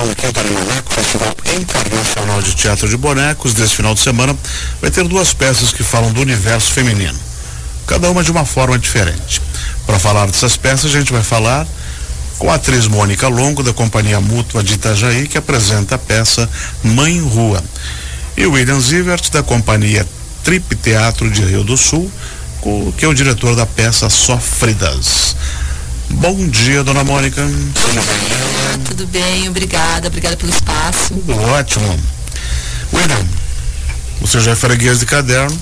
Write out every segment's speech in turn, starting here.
edição do Quinto Animaleco, Festival Internacional de Teatro de Bonecos, desse final de semana, vai ter duas peças que falam do universo feminino, cada uma de uma forma diferente. Para falar dessas peças, a gente vai falar com a atriz Mônica Longo, da Companhia Mútua de Itajaí, que apresenta a peça Mãe Rua, e William Zivert, da Companhia Trip Teatro de Rio do Sul, que é o diretor da peça Sofridas. Bom dia, dona Mônica. Tudo bem? Tudo bem, obrigada, obrigada pelo espaço. Tudo ótimo. William, você já é freguês de caderno.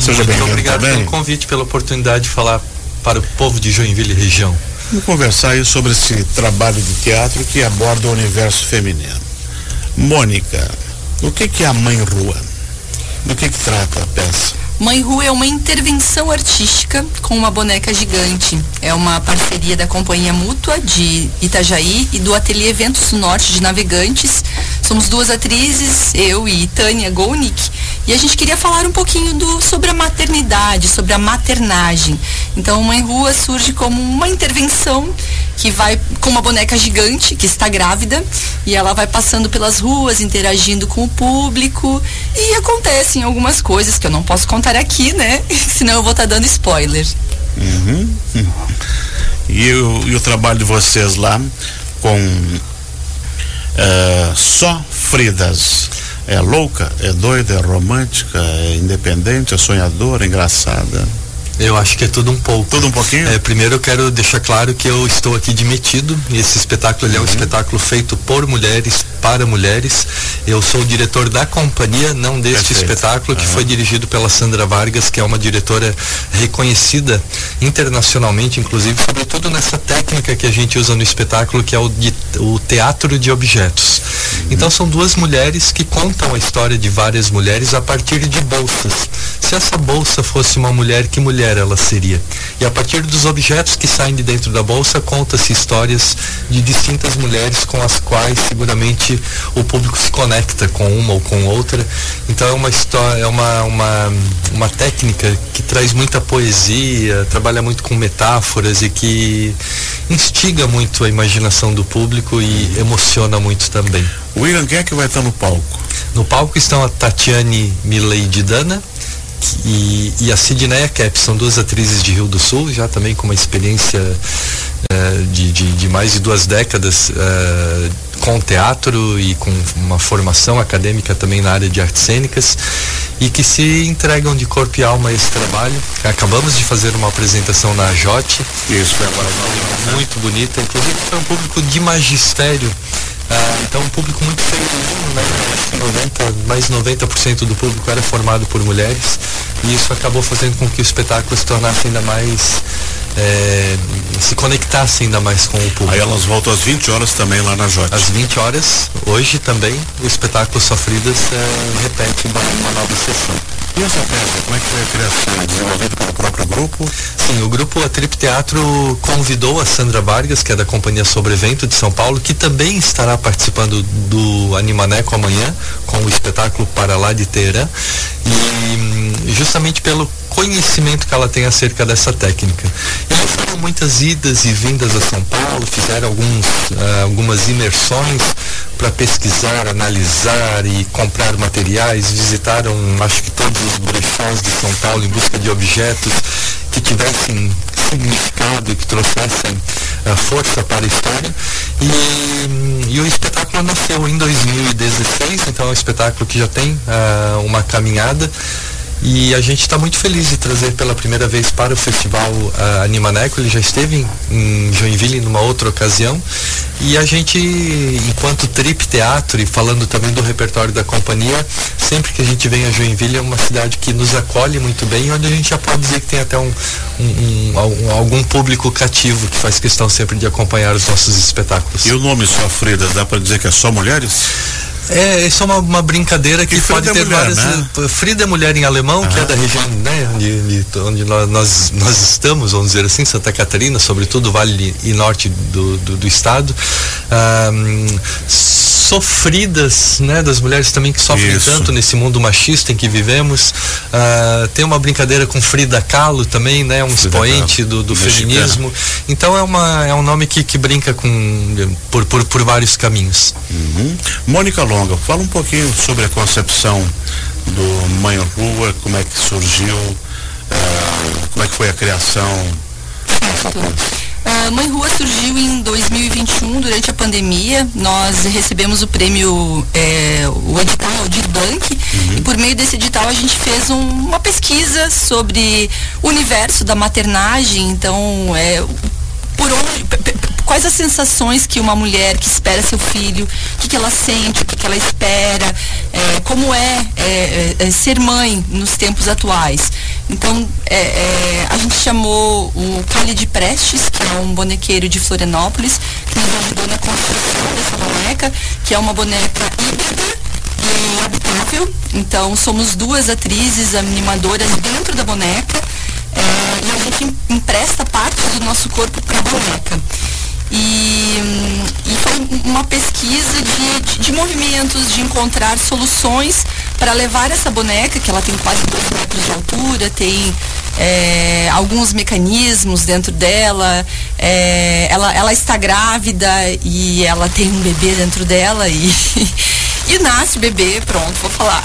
Seja bem-vindo. Obrigado também. pelo convite, pela oportunidade de falar para o povo de Joinville e região. Vamos conversar aí sobre esse trabalho de teatro que aborda o universo feminino. Mônica, o que, que é a Mãe Rua? Do que, que trata a peça? Mãe Rua é uma intervenção artística com uma boneca gigante. É uma parceria da Companhia Mútua de Itajaí e do Ateliê Eventos Norte de Navegantes. Somos duas atrizes, eu e Tânia Golnick, e a gente queria falar um pouquinho do, sobre a maternidade, sobre a maternagem. Então, Mãe Rua surge como uma intervenção que vai com uma boneca gigante que está grávida e ela vai passando pelas ruas, interagindo com o público e acontecem algumas coisas que eu não posso contar aqui, né? Senão eu vou estar tá dando spoiler. Uhum. E, e o trabalho de vocês lá com uh, só Fridas é louca, é doida, é romântica, é independente, é sonhadora, é engraçada. Eu acho que é tudo um pouco. Tudo um pouquinho? É, primeiro eu quero deixar claro que eu estou aqui demitido. E esse espetáculo uhum. é um uhum. espetáculo feito por mulheres, para mulheres. Eu sou o diretor da companhia, não deste Perfeito. espetáculo, que uhum. foi dirigido pela Sandra Vargas, que é uma diretora reconhecida internacionalmente, inclusive, sobretudo nessa técnica que a gente usa no espetáculo, que é o, de, o teatro de objetos. Uhum. Então são duas mulheres que contam a história de várias mulheres a partir de bolsas. Se essa bolsa fosse uma mulher, que mulher ela seria. E a partir dos objetos que saem de dentro da bolsa, conta-se histórias de distintas mulheres com as quais seguramente o público se conecta com uma ou com outra. Então é uma história, é uma, uma, uma técnica que traz muita poesia, trabalha muito com metáforas e que instiga muito a imaginação do público e emociona muito também. William, quem é que vai estar no palco? No palco estão a Tatiane Mileide Dana, e, e a Sidneia Cap são duas atrizes de Rio do Sul, já também com uma experiência uh, de, de, de, mais de duas décadas uh, com teatro e com uma formação acadêmica também na área de artes cênicas e que se entregam de corpo e alma a esse trabalho. Acabamos de fazer uma apresentação na Jote. Isso, foi agora muito bonita, inclusive foi um público de magistério ah, então um público muito feminino, né? 90, mais 90% do público era formado por mulheres e isso acabou fazendo com que o espetáculo se tornasse ainda mais é, se conectasse ainda mais com o público. Aí elas voltam às 20 horas também lá na Jote. Às 20 horas, hoje também, o espetáculo Sofridas é, repete uma nova sessão. E essa peça, como é que foi a criação? Desenvolvida pelo próprio grupo? Sim, o grupo A Trip Teatro convidou a Sandra Vargas, que é da Companhia Sobrevento de São Paulo, que também estará participando do Animaneco amanhã, com o espetáculo Para Lá de Teherã. E hum, justamente pelo conhecimento que ela tem acerca dessa técnica. Eles fizeram muitas idas e vindas a São Paulo, fizeram alguns, uh, algumas imersões para pesquisar, analisar e comprar materiais, visitaram acho que todos os brechós de São Paulo em busca de objetos que tivessem significado, que trouxessem uh, força para a história. E, e, o espetáculo nasceu em 2016, então é um espetáculo que já tem uh, uma caminhada. E a gente está muito feliz de trazer pela primeira vez para o festival uh, Animaneco. Ele já esteve em, em Joinville numa outra ocasião. E a gente, enquanto trip teatro e falando também do repertório da companhia, sempre que a gente vem a Joinville é uma cidade que nos acolhe muito bem, onde a gente já pode dizer que tem até um, um, um algum público cativo que faz questão sempre de acompanhar os nossos espetáculos. E o nome Sofrida, dá para dizer que é só mulheres? É, isso é uma, uma brincadeira que pode é ter mulher, várias. Né? Frida é mulher em alemão, que é da região né, de, de, onde nós, nós estamos, vamos dizer assim, Santa Catarina, sobretudo Vale e Norte do, do, do estado. Sofridas, né, das mulheres também que sofrem Isso. tanto nesse mundo machista em que vivemos. Ah, tem uma brincadeira com Frida Kahlo também, né, um Frida expoente Kahlo, do, do feminismo. Então é uma é um nome que, que brinca com por, por, por vários caminhos. Uhum. Mônica Longa, fala um pouquinho sobre a concepção do Mãe Rua, como é que surgiu, eh, como é que foi a criação. A Mãe Rua surgiu em 2021, durante a pandemia. Nós recebemos o prêmio, é, o edital de Dunk, e por meio desse edital a gente fez um- uma pesquisa sobre o universo da maternagem. Então, é, por onde, quais as sensações que uma mulher que espera seu filho, o que, que ela sente, o que, que ela espera, é, como é, é, é, é ser mãe nos tempos atuais. Então, é, é, a gente chamou o Khalid Prestes, que é um bonequeiro de Florianópolis, que nos ajudou na construção dessa boneca, que é uma boneca híbrida e habitável. Então, somos duas atrizes animadoras dentro da boneca é, e a gente em- empresta partes do nosso corpo para a boneca. E, hum, e foi uma pesquisa de, de, de movimentos, de encontrar soluções para levar essa boneca, que ela tem quase dois metros de altura, tem é, alguns mecanismos dentro dela, é, ela, ela está grávida e ela tem um bebê dentro dela e, e nasce bebê, pronto, vou falar.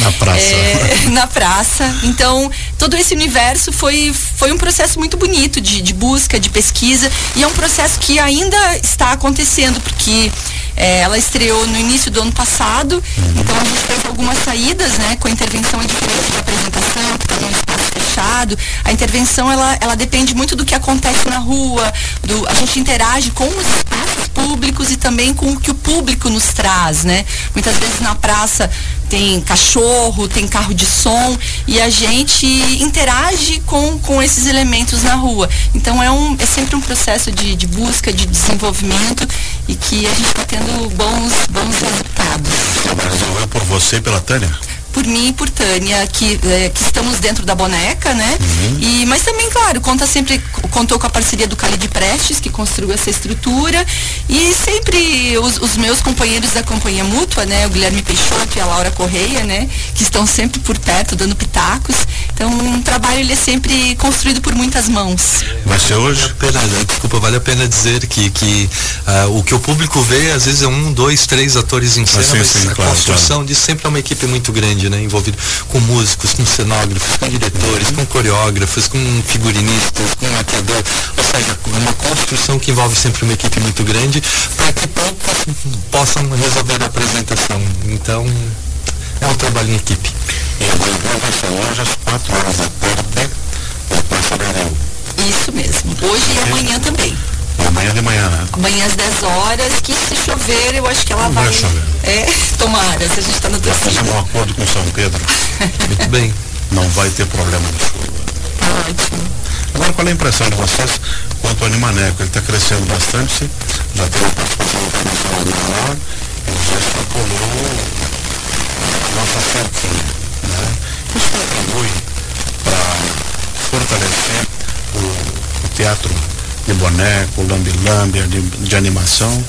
Na praça. É, na praça. Então, todo esse universo foi, foi um processo muito bonito de, de busca, de pesquisa, e é um processo que ainda está acontecendo, porque é, ela estreou no início do ano passado, então a gente fez algumas saídas, né, com a intervenção é diferente da apresentação, que está num espaço fechado. A intervenção, ela, ela depende muito do que acontece na rua, do, a gente interage com os espaços públicos e também com o que o público nos traz, né? Muitas vezes na praça tem cachorro, tem carro de som e a gente interage com, com esses elementos na rua. Então é, um, é sempre um processo de, de busca, de desenvolvimento e que a gente está tendo bons, bons resultados. Resolveu por você e pela Tânia? Por mim e por Tânia, que, eh, que estamos dentro da boneca, né? E, mas também, claro, conta sempre, contou com a parceria do Khalid Prestes, que construiu essa estrutura. E sempre os, os meus companheiros da companhia mútua, né? O Guilherme Peixoto e a Laura Correia, né? Que estão sempre por perto, dando pitacos. Então, um trabalho ele é sempre construído por muitas mãos. Vai ser hoje? Pena, né? desculpa, vale a pena dizer que, que ah, o que o público vê, às vezes é um, dois, três atores em cena, sim, mas sim, a claro, construção disso sempre é uma equipe muito grande, né? Envolvido com músicos, com cenógrafos, com diretores, com coreógrafos, com figurinistas, com maquiador. Ou seja, é uma construção que envolve sempre uma equipe muito grande para que poucos possam resolver a apresentação. Então, é um trabalho em equipe. E a Mãe Rua vai ser hoje às 4 horas da tarde, na Praça Beirão. Isso mesmo. Hoje e amanhã também. E amanhã de manhã, né? Amanhã às 10 horas, que se chover, eu acho que ela Não vai. vai chover. É, tomara, se a gente está no torcida. fizemos um acordo com São Pedro, Muito bem. não vai ter problema de chuva. Tá ótimo. Agora, qual é a impressão de vocês quanto ao Animaneco? Ele está crescendo bastante, já teve uma participação internacional maior, ele já extrapolou a nossa certinha. Né? Isso contribui para fortalecer o, o teatro de boneco, lambi-lambi, de, de animação.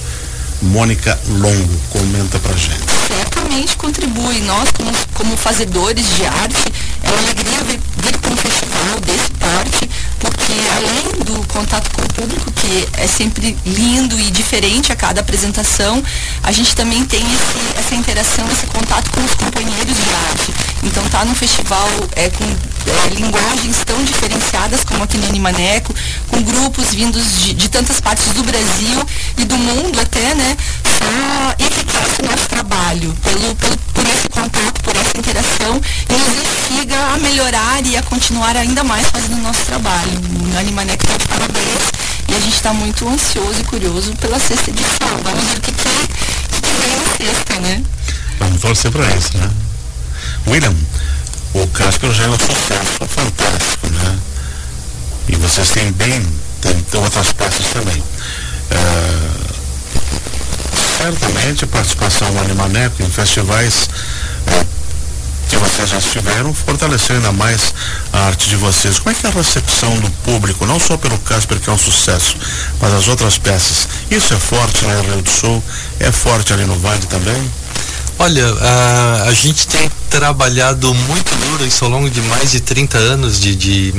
Mônica Longo comenta pra gente. certamente contribui. Nós, como, como fazedores de arte, é uma alegria vir, vir para um festival desse porte, contato com o público, que é sempre lindo e diferente a cada apresentação, a gente também tem esse, essa interação, esse contato com os companheiros de arte. Então tá num festival é, com é, linguagens tão diferenciadas como aqui no Animaneco, com grupos vindos de, de tantas partes do Brasil e do mundo até, né? Só enriquece o nosso trabalho pelo, pelo, por esse contato, por essa interação e nos instiga a melhorar e a continuar ainda mais fazendo o nosso trabalho. O Animaneco está de parabéns e a gente está muito ansioso e curioso pela sexta edição. Vamos ver o que, que, que, vem na sexta, né? Vamos torcer para isso, né? William, o Casper já é um sucesso fantástico, né? E vocês têm bem, tem, outras peças também. É, certamente a participação do Animaneco em festivais é, que vocês já estiveram, fortaleceu ainda mais a arte de vocês. Como é que é a recepção do público, não só pelo Casper, que é um sucesso, mas as outras peças? Isso é forte em Rio do Sul, é forte ali no Vale também? Olha, a, a gente tem trabalhado muito duro isso ao longo de mais de 30 anos de, de,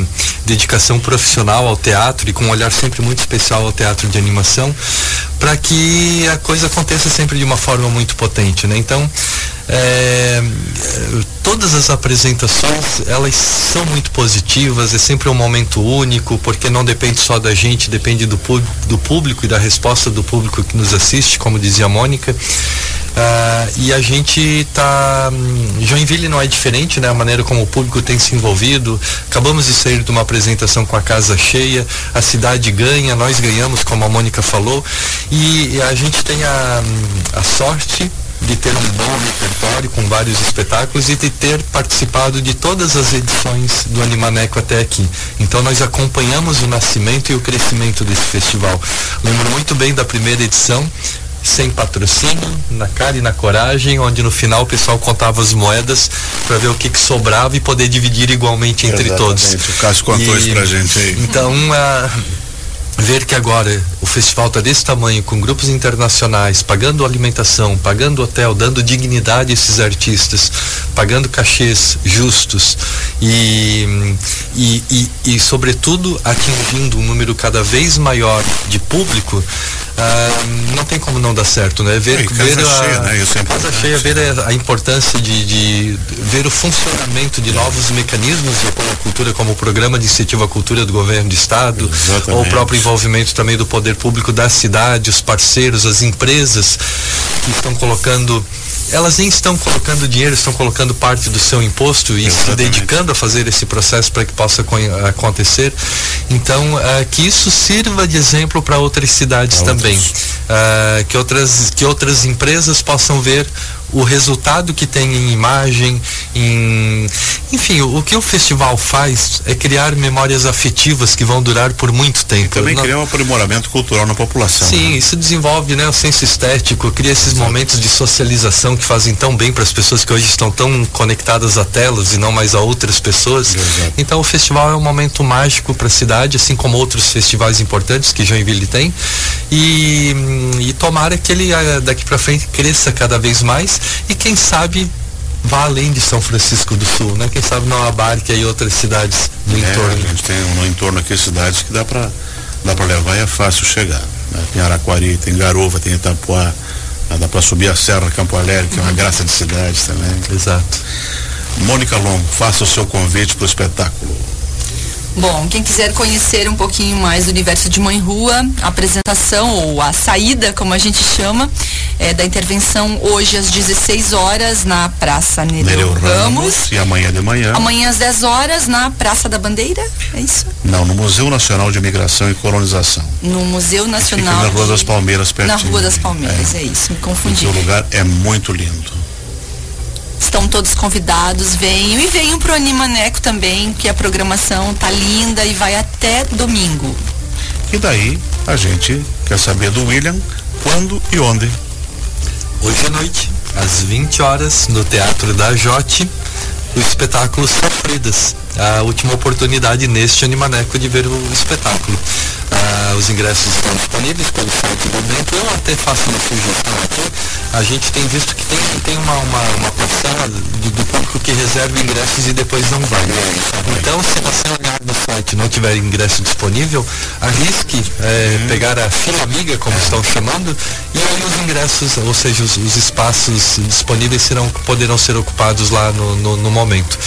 dedicação profissional ao teatro e com um olhar sempre muito especial ao teatro de animação, para que a coisa aconteça sempre de uma forma muito potente, né? Então, é, todas as apresentações elas são muito positivas, é sempre um momento único, porque não depende só da gente, depende do, do público e da resposta do público que nos assiste, como dizia a Mônica. Uh, e a gente está. Hum, Joinville não é diferente, né? A maneira como o público tem se envolvido. Acabamos de sair de uma apresentação com a casa cheia, a cidade ganha, nós ganhamos, como a Mônica falou, e a gente tem a, hum, a sorte de ter um bom repertório com vários espetáculos e de ter participado de todas as edições do Animaneco até aqui. Então nós acompanhamos o nascimento e o crescimento desse festival. Lembro muito bem da primeira edição, sem patrocínio, na cara e na coragem, onde no final o pessoal contava as moedas para ver o que, que, sobrava e poder dividir igualmente entre Exatamente. todos. O Cássio contou isso pra gente aí. Então, uh, ver que agora o festival está desse tamanho, com grupos internacionais, pagando alimentação, pagando hotel, dando dignidade a esses artistas, pagando cachês justos e, e, e, e sobretudo, atingindo um número cada vez maior de público, ah, não tem como não dar certo, né? Ver, ver casa a, cheia, né? Isso é casa cheia, ver a, a importância de, de, ver o funcionamento de novos mecanismos de cultura, como o programa de incentivo à cultura do governo do estado, Exatamente. ou o próprio envolvimento também do poder público da cidade, os parceiros, as empresas que estão colocando elas nem estão colocando dinheiro, estão colocando parte do seu imposto e Exatamente. se dedicando a fazer esse processo para que possa acontecer. Então, uh, que isso sirva de exemplo para outras cidades pra também. Uh, que, outras, que outras empresas possam ver o resultado que tem em imagem, em enfim, o, o, que o festival faz é criar memórias afetivas que vão durar por muito tempo. E também criar um aprimoramento cultural na população. Sim, né? isso desenvolve, né, o senso estético, cria esses Exato. momentos de socialização que fazem tão bem para as pessoas que hoje estão tão conectadas a telas e não mais a outras pessoas. Exato. Então o festival é um momento mágico para a cidade, assim como outros festivais importantes que Joinville tem. E, e tomara que ele ah, daqui para frente cresça cada vez mais e quem sabe vá além de São Francisco do Sul, né? Quem sabe não abarque aí outras cidades do é, entorno. A gente tem no entorno aqui cidades que dá para dá para levar e é fácil chegar. Né? Tem Araquari, tem Garuva, tem Itapuá, né? dá para subir a Serra Campo Alegre, que é uma graça de cidade também. Exato. Mônica Longo, faça o seu convite para o espetáculo. Bom, quem quiser conhecer um pouquinho mais do universo de Mãe Rua, a apresentação ou a saída, como a gente chama, é da intervenção hoje às 16 horas na Praça Nereu, Ramos. Ramos. E amanhã de manhã. Amanhã às 10 horas na Praça da Bandeira, é isso? Não, no Museu Nacional de Imigração e Colonização. No Museu Nacional. Na Rua de... das Palmeiras, pertinho. Na Rua das Palmeiras, é, é isso, me confundi. O lugar é muito lindo. Estão todos convidados, venham e venham pro Animaneco também, que a programação tá linda e vai até domingo. E daí a gente quer saber do William quando e onde. Hoje à noite, às 20 horas, no Teatro da Jote, o espetáculo Sofridas. A última oportunidade neste Animaneco de ver o espetáculo. Ah, os ingressos estão disponíveis pelo site do Bento. Eu até faço uma sugestão aqui. A gente tem visto que tem, tem uma, uma, uma parcela do, do público que reserva ingressos e depois não vai. Então, se você olhar no site e não tiver ingresso disponível, arrisque é, uhum. pegar a fila amiga, como estão chamando, e aí os ingressos, ou seja, os, os espaços disponíveis serão, poderão ser ocupados lá no, no, no momento.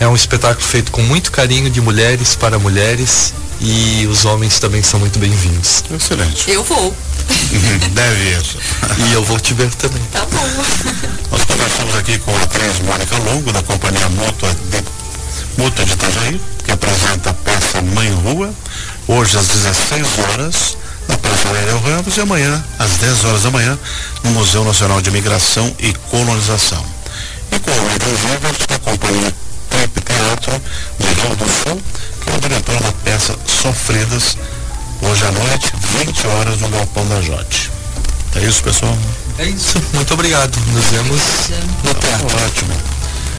É um espetáculo feito com muito carinho de mulheres para mulheres e os homens também são muito bem-vindos. Excelente. Eu vou. Deve ir. E eu vou te ver também. Tá bom. Nós conversamos aqui com a atriz Mônica Longo, da companhia Mútua de, Mútua de Itajaí, que apresenta a peça Mãe Rua, hoje às 16 horas, na Praça Aurélio Ramos, e amanhã, às 10 horas da manhã, no Museu Nacional de Imigração e Colonização. E com o Edson Rivers, da companhia Teatro de Rio do Sul, que é o diretor da peça Sofridas, hoje à noite, 20 horas, no Galpão da Jote. É isso, pessoal? É isso. Muito obrigado. Nos vemos no teatro. Ótimo.